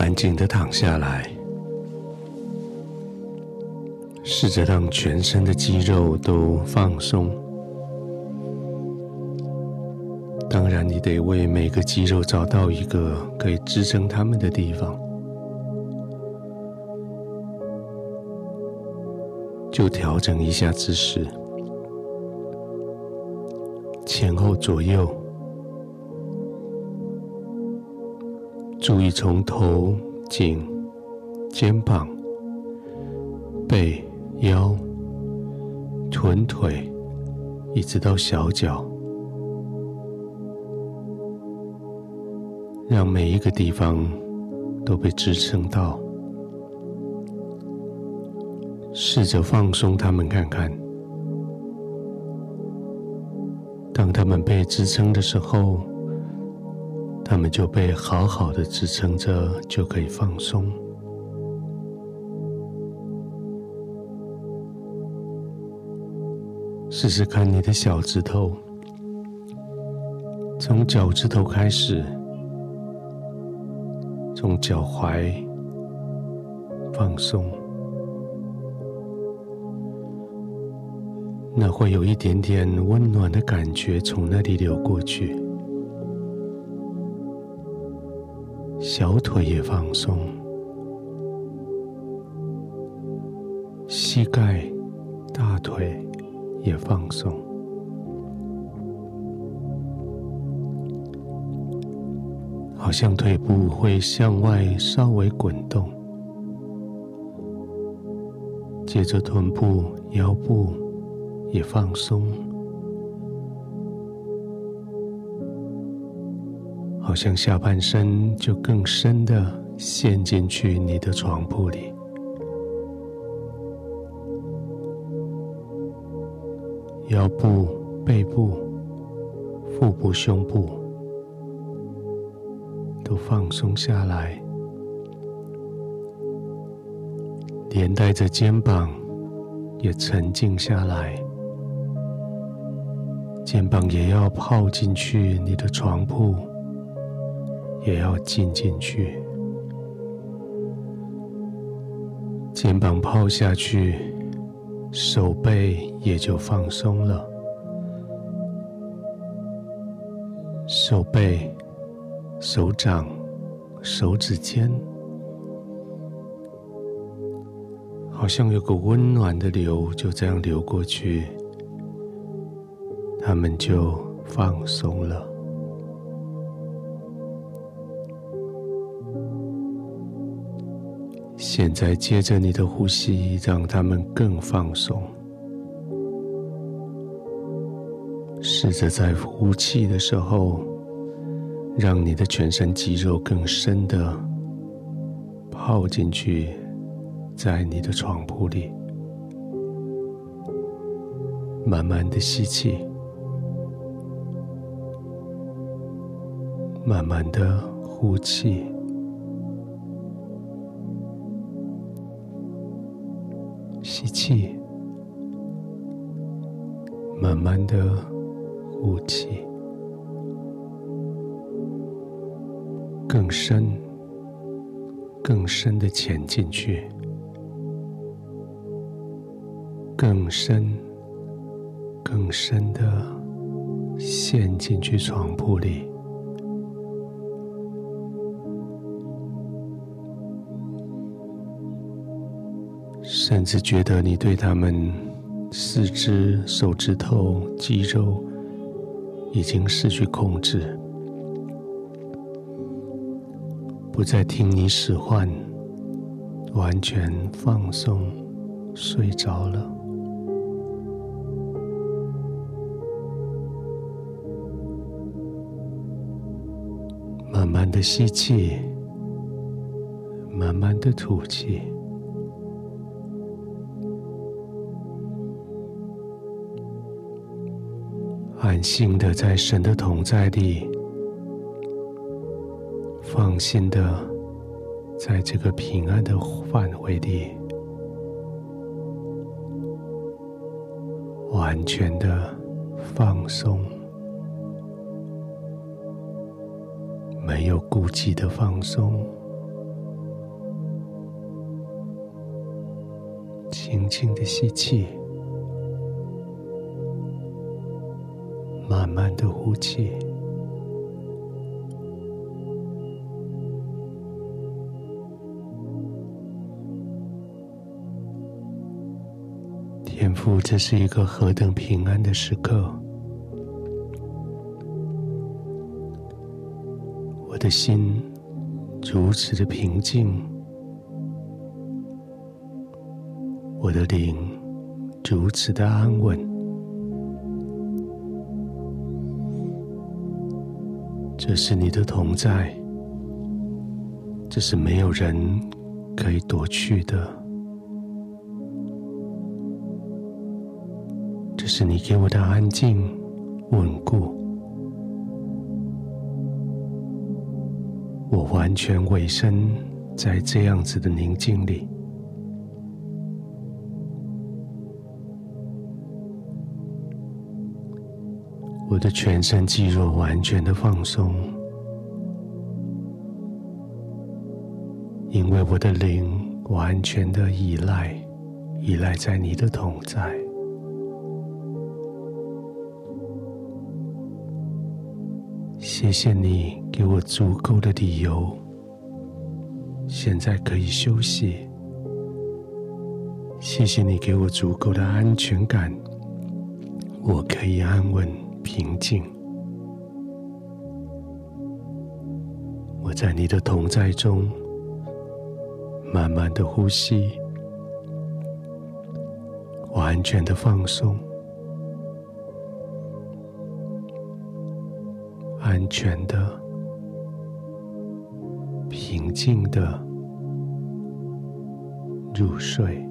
安静的躺下来，试着让全身的肌肉都放松。当然，你得为每个肌肉找到一个可以支撑它们的地方。就调整一下姿势，前后左右，注意从头、颈、肩膀、背、腰、臀、腿，一直到小脚，让每一个地方都被支撑到。试着放松他们看看。当他们被支撑的时候，他们就被好好的支撑着，就可以放松。试试看你的小指头，从脚趾头开始，从脚踝放松。那会有一点点温暖的感觉从那里流过去，小腿也放松，膝盖、大腿也放松，好像腿部会向外稍微滚动，接着臀部、腰部。也放松，好像下半身就更深的陷进去你的床铺里，腰部、背部、腹部、胸部都放松下来，连带着肩膀也沉静下来。肩膀也要泡进去，你的床铺也要浸进去。肩膀泡下去，手背也就放松了。手背、手掌、手指尖，好像有个温暖的流就这样流过去。他们就放松了。现在接着你的呼吸，让他们更放松。试着在呼气的时候，让你的全身肌肉更深的泡进去，在你的床铺里，慢慢的吸气。慢慢的呼气，吸气，慢慢的呼气，更深、更深的潜进去，更深、更深的陷进去床铺里。甚至觉得你对他们四肢、手指头、肌肉已经失去控制，不再听你使唤，完全放松，睡着了。慢慢的吸气，慢慢的吐气。安心的在神的同在里，放心的在这个平安的范围里。完全的放松。没有顾忌的放松。轻轻的吸气。慢慢的呼气。天父，这是一个何等平安的时刻！我的心如此的平静，我的灵如此的安稳。这是你的同在，这是没有人可以夺去的。这是你给我的安静、稳固，我完全委身在这样子的宁静里，我的全身肌肉完全的放松，因为我的灵完全的依赖，依赖在你的同在。谢谢你给我足够的理由，现在可以休息。谢谢你给我足够的安全感，我可以安稳平静。我在你的同在中，慢慢的呼吸，完全的放松。安全的、平静的入睡。